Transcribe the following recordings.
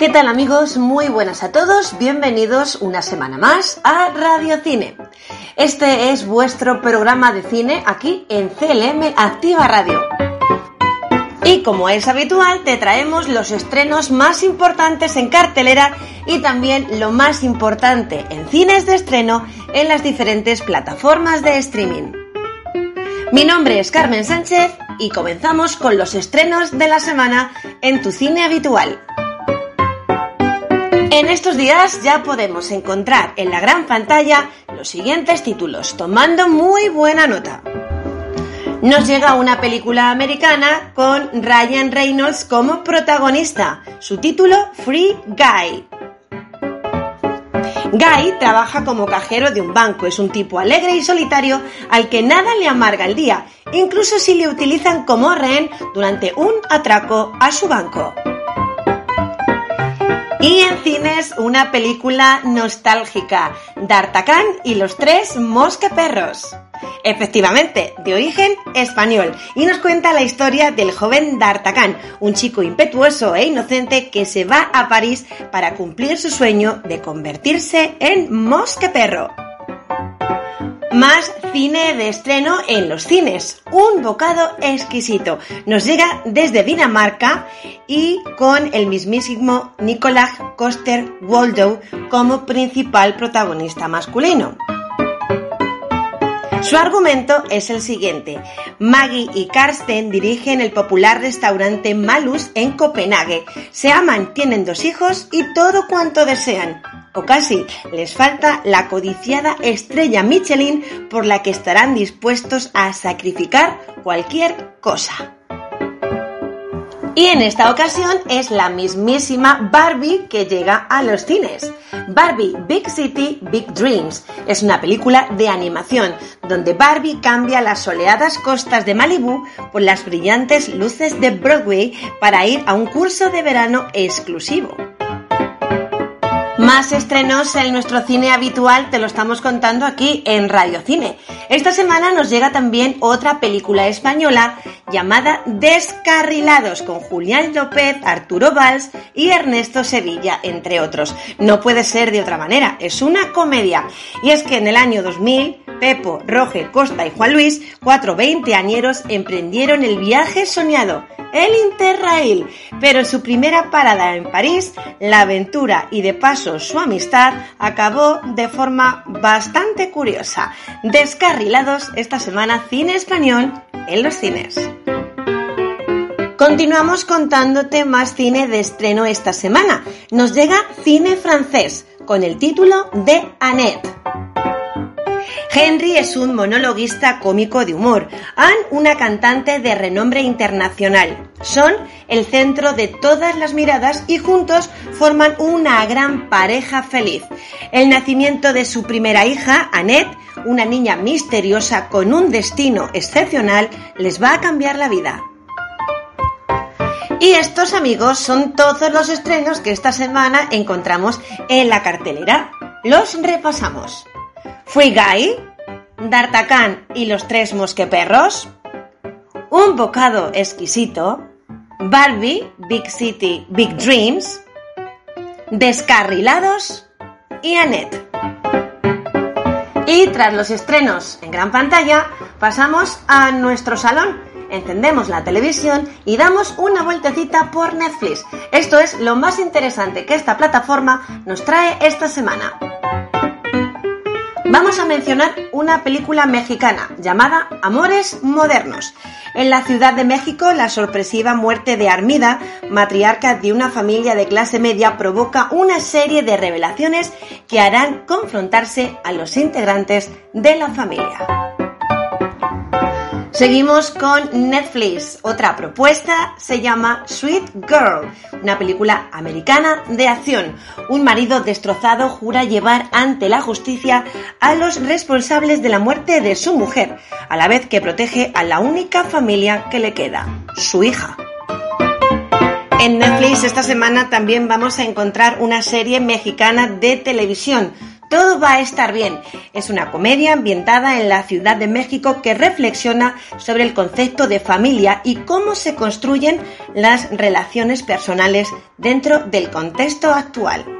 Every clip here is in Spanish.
¿Qué tal amigos? Muy buenas a todos, bienvenidos una semana más a Radio Cine. Este es vuestro programa de cine aquí en CLM Activa Radio. Y como es habitual, te traemos los estrenos más importantes en cartelera y también lo más importante en cines de estreno en las diferentes plataformas de streaming. Mi nombre es Carmen Sánchez y comenzamos con los estrenos de la semana en tu cine habitual. En estos días ya podemos encontrar en la gran pantalla los siguientes títulos, tomando muy buena nota. Nos llega una película americana con Ryan Reynolds como protagonista. Su título, Free Guy. Guy trabaja como cajero de un banco, es un tipo alegre y solitario al que nada le amarga el día, incluso si le utilizan como rehén durante un atraco a su banco. Y en cines una película nostálgica, D'Artagnan y los tres mosqueperros. Efectivamente, de origen español, y nos cuenta la historia del joven D'Artagnan, un chico impetuoso e inocente que se va a París para cumplir su sueño de convertirse en mosqueperro. Más cine de estreno en los cines. Un bocado exquisito. Nos llega desde Dinamarca y con el mismísimo Nicolás Coster Waldo como principal protagonista masculino. Su argumento es el siguiente. Maggie y Karsten dirigen el popular restaurante Malus en Copenhague. Se aman, tienen dos hijos y todo cuanto desean o casi les falta la codiciada estrella Michelin por la que estarán dispuestos a sacrificar cualquier cosa. Y en esta ocasión es la mismísima Barbie que llega a los cines. Barbie Big City, Big Dreams es una película de animación donde Barbie cambia las soleadas costas de Malibu por las brillantes luces de Broadway para ir a un curso de verano exclusivo. Más estrenos en nuestro cine habitual te lo estamos contando aquí en Radio Cine. Esta semana nos llega también otra película española llamada Descarrilados con Julián López, Arturo Valls y Ernesto Sevilla, entre otros. No puede ser de otra manera, es una comedia. Y es que en el año 2000, Pepo, Roge, Costa y Juan Luis, cuatro veinteañeros, emprendieron el viaje soñado el Interrail, pero en su primera parada en París, la aventura y de paso su amistad acabó de forma bastante curiosa. Descarrilados esta semana cine español en los cines. Continuamos contándote más cine de estreno esta semana. Nos llega cine francés con el título de Annette. Henry es un monologuista cómico de humor. Anne, una cantante de renombre internacional. Son el centro de todas las miradas y juntos forman una gran pareja feliz. El nacimiento de su primera hija, Annette, una niña misteriosa con un destino excepcional, les va a cambiar la vida. Y estos amigos son todos los estrenos que esta semana encontramos en la cartelera. Los repasamos. Free Guy, D'Artagnan y los tres mosqueperros, Un bocado exquisito, Barbie, Big City, Big Dreams, Descarrilados y Annette. Y tras los estrenos en gran pantalla, pasamos a nuestro salón. Encendemos la televisión y damos una vueltecita por Netflix. Esto es lo más interesante que esta plataforma nos trae esta semana. Vamos a mencionar una película mexicana llamada Amores Modernos. En la Ciudad de México, la sorpresiva muerte de Armida, matriarca de una familia de clase media, provoca una serie de revelaciones que harán confrontarse a los integrantes de la familia. Seguimos con Netflix. Otra propuesta se llama Sweet Girl, una película americana de acción. Un marido destrozado jura llevar ante la justicia a los responsables de la muerte de su mujer, a la vez que protege a la única familia que le queda, su hija. En Netflix esta semana también vamos a encontrar una serie mexicana de televisión todo va a estar bien. Es una comedia ambientada en la Ciudad de México que reflexiona sobre el concepto de familia y cómo se construyen las relaciones personales dentro del contexto actual.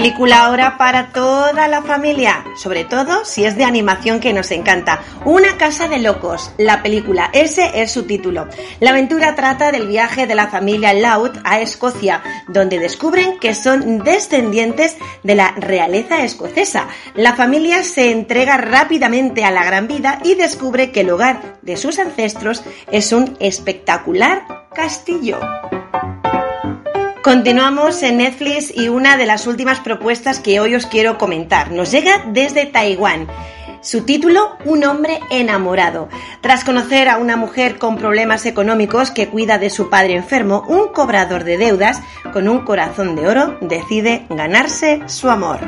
Película ahora para toda la familia, sobre todo si es de animación que nos encanta. Una casa de locos, la película, ese es su título. La aventura trata del viaje de la familia Loud a Escocia, donde descubren que son descendientes de la realeza escocesa. La familia se entrega rápidamente a la gran vida y descubre que el hogar de sus ancestros es un espectacular castillo. Continuamos en Netflix y una de las últimas propuestas que hoy os quiero comentar nos llega desde Taiwán. Su título, Un hombre enamorado. Tras conocer a una mujer con problemas económicos que cuida de su padre enfermo, un cobrador de deudas con un corazón de oro decide ganarse su amor.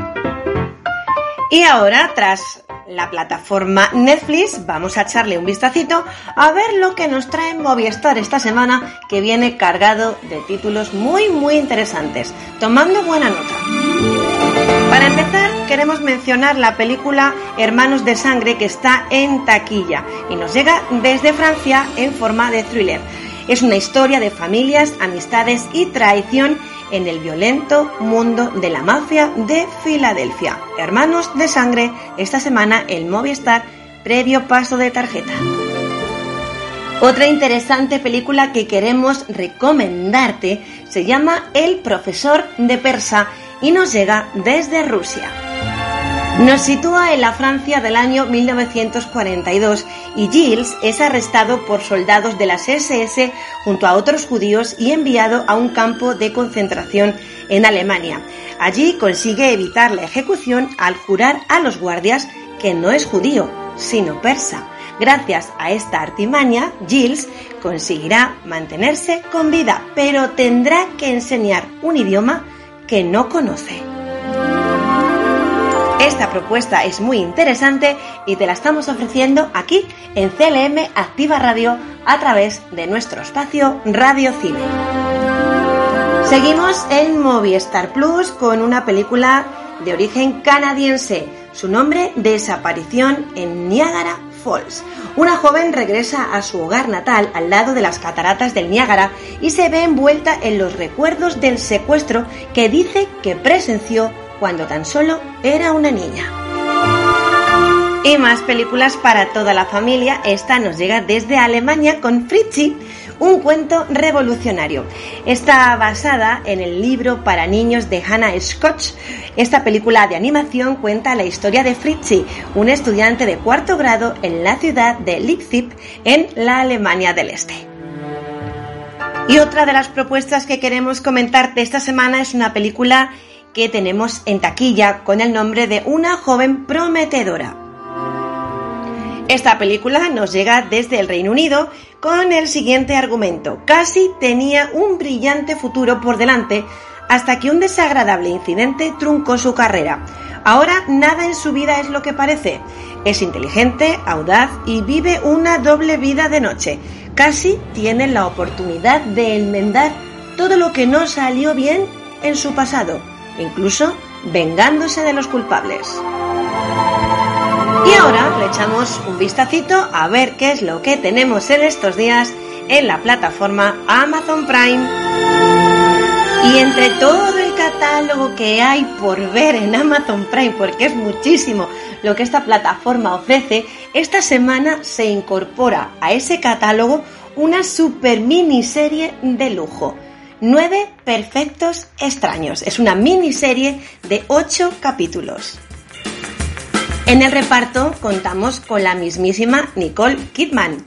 Y ahora, tras la plataforma Netflix, vamos a echarle un vistacito a ver lo que nos trae Movistar esta semana, que viene cargado de títulos muy muy interesantes, tomando buena nota. Para empezar, queremos mencionar la película Hermanos de Sangre que está en taquilla y nos llega desde Francia en forma de thriller. Es una historia de familias, amistades y traición en el violento mundo de la mafia de Filadelfia. Hermanos de sangre, esta semana el Movistar previo paso de tarjeta. Otra interesante película que queremos recomendarte se llama El profesor de persa y nos llega desde Rusia. Nos sitúa en la Francia del año 1942 y Gilles es arrestado por soldados de las SS junto a otros judíos y enviado a un campo de concentración en Alemania. Allí consigue evitar la ejecución al jurar a los guardias que no es judío, sino persa. Gracias a esta artimaña, Gilles conseguirá mantenerse con vida, pero tendrá que enseñar un idioma que no conoce. Esta propuesta es muy interesante y te la estamos ofreciendo aquí en CLM Activa Radio a través de nuestro espacio Radio Cine. Seguimos en Movistar Plus con una película de origen canadiense. Su nombre, Desaparición en Niagara Falls. Una joven regresa a su hogar natal al lado de las cataratas del Niágara y se ve envuelta en los recuerdos del secuestro que dice que presenció cuando tan solo era una niña. Y más películas para toda la familia. Esta nos llega desde Alemania con Fritzi, un cuento revolucionario. Está basada en el libro para niños de Hannah Scott. Esta película de animación cuenta la historia de Fritzi, un estudiante de cuarto grado en la ciudad de Leipzig, en la Alemania del Este. Y otra de las propuestas que queremos comentarte esta semana es una película que tenemos en taquilla con el nombre de Una joven prometedora. Esta película nos llega desde el Reino Unido con el siguiente argumento. Casi tenía un brillante futuro por delante hasta que un desagradable incidente truncó su carrera. Ahora nada en su vida es lo que parece. Es inteligente, audaz y vive una doble vida de noche. Casi tiene la oportunidad de enmendar todo lo que no salió bien en su pasado incluso vengándose de los culpables. Y ahora le echamos un vistacito a ver qué es lo que tenemos en estos días en la plataforma Amazon Prime. Y entre todo el catálogo que hay por ver en Amazon Prime, porque es muchísimo lo que esta plataforma ofrece, esta semana se incorpora a ese catálogo una super miniserie de lujo. Nueve Perfectos Extraños. Es una miniserie de ocho capítulos. En el reparto contamos con la mismísima Nicole Kidman.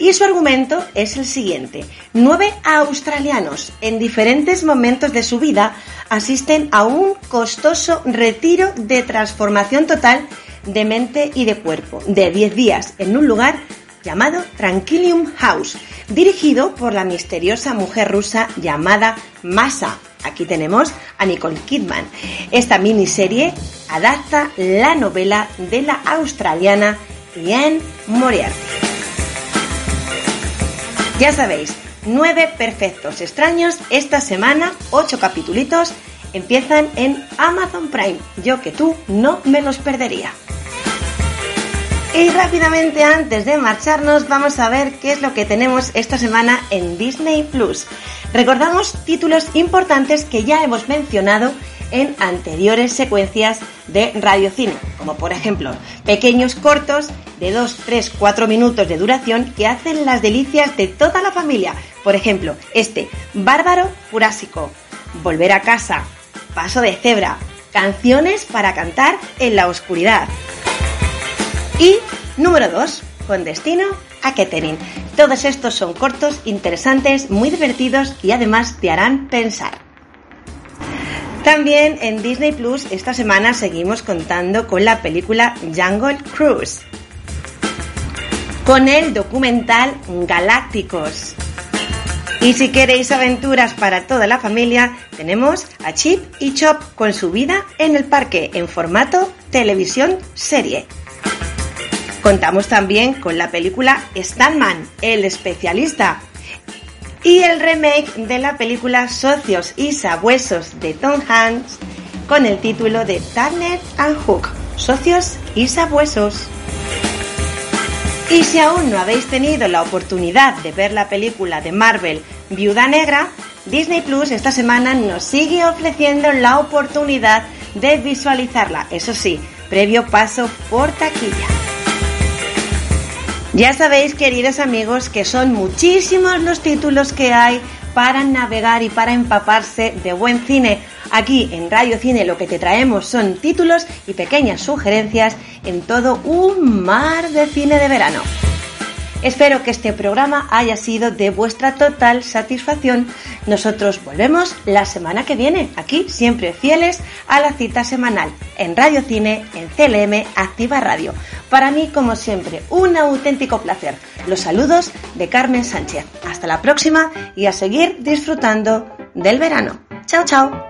Y su argumento es el siguiente. Nueve australianos en diferentes momentos de su vida asisten a un costoso retiro de transformación total de mente y de cuerpo de 10 días en un lugar llamado Tranquilium House, dirigido por la misteriosa mujer rusa llamada Masa. Aquí tenemos a Nicole Kidman. Esta miniserie adapta la novela de la australiana Ian Moriarty. Ya sabéis, nueve perfectos extraños esta semana, ocho capítulos empiezan en Amazon Prime. Yo que tú no me los perdería. Y rápidamente antes de marcharnos vamos a ver qué es lo que tenemos esta semana en Disney Plus. Recordamos títulos importantes que ya hemos mencionado en anteriores secuencias de radiocine, como por ejemplo pequeños cortos de 2, 3, 4 minutos de duración que hacen las delicias de toda la familia. Por ejemplo, este Bárbaro Jurásico, Volver a casa, Paso de Cebra, Canciones para cantar en la oscuridad. Y número 2, con destino a Kettering. Todos estos son cortos, interesantes, muy divertidos y además te harán pensar. También en Disney Plus esta semana seguimos contando con la película Jungle Cruise, con el documental Galácticos. Y si queréis aventuras para toda la familia, tenemos a Chip y Chop con su vida en el parque en formato televisión serie. Contamos también con la película Stanman, el especialista, y el remake de la película Socios y Sabuesos de Tom Hanks con el título de Turner and Hook, Socios y Sabuesos. Y si aún no habéis tenido la oportunidad de ver la película de Marvel Viuda Negra, Disney Plus esta semana nos sigue ofreciendo la oportunidad de visualizarla, eso sí, previo paso por taquilla. Ya sabéis, queridos amigos, que son muchísimos los títulos que hay para navegar y para empaparse de buen cine. Aquí en Radio Cine lo que te traemos son títulos y pequeñas sugerencias en todo un mar de cine de verano. Espero que este programa haya sido de vuestra total satisfacción. Nosotros volvemos la semana que viene, aquí siempre fieles a la cita semanal en Radio Cine, en CLM Activa Radio. Para mí, como siempre, un auténtico placer. Los saludos de Carmen Sánchez. Hasta la próxima y a seguir disfrutando del verano. Chao, chao.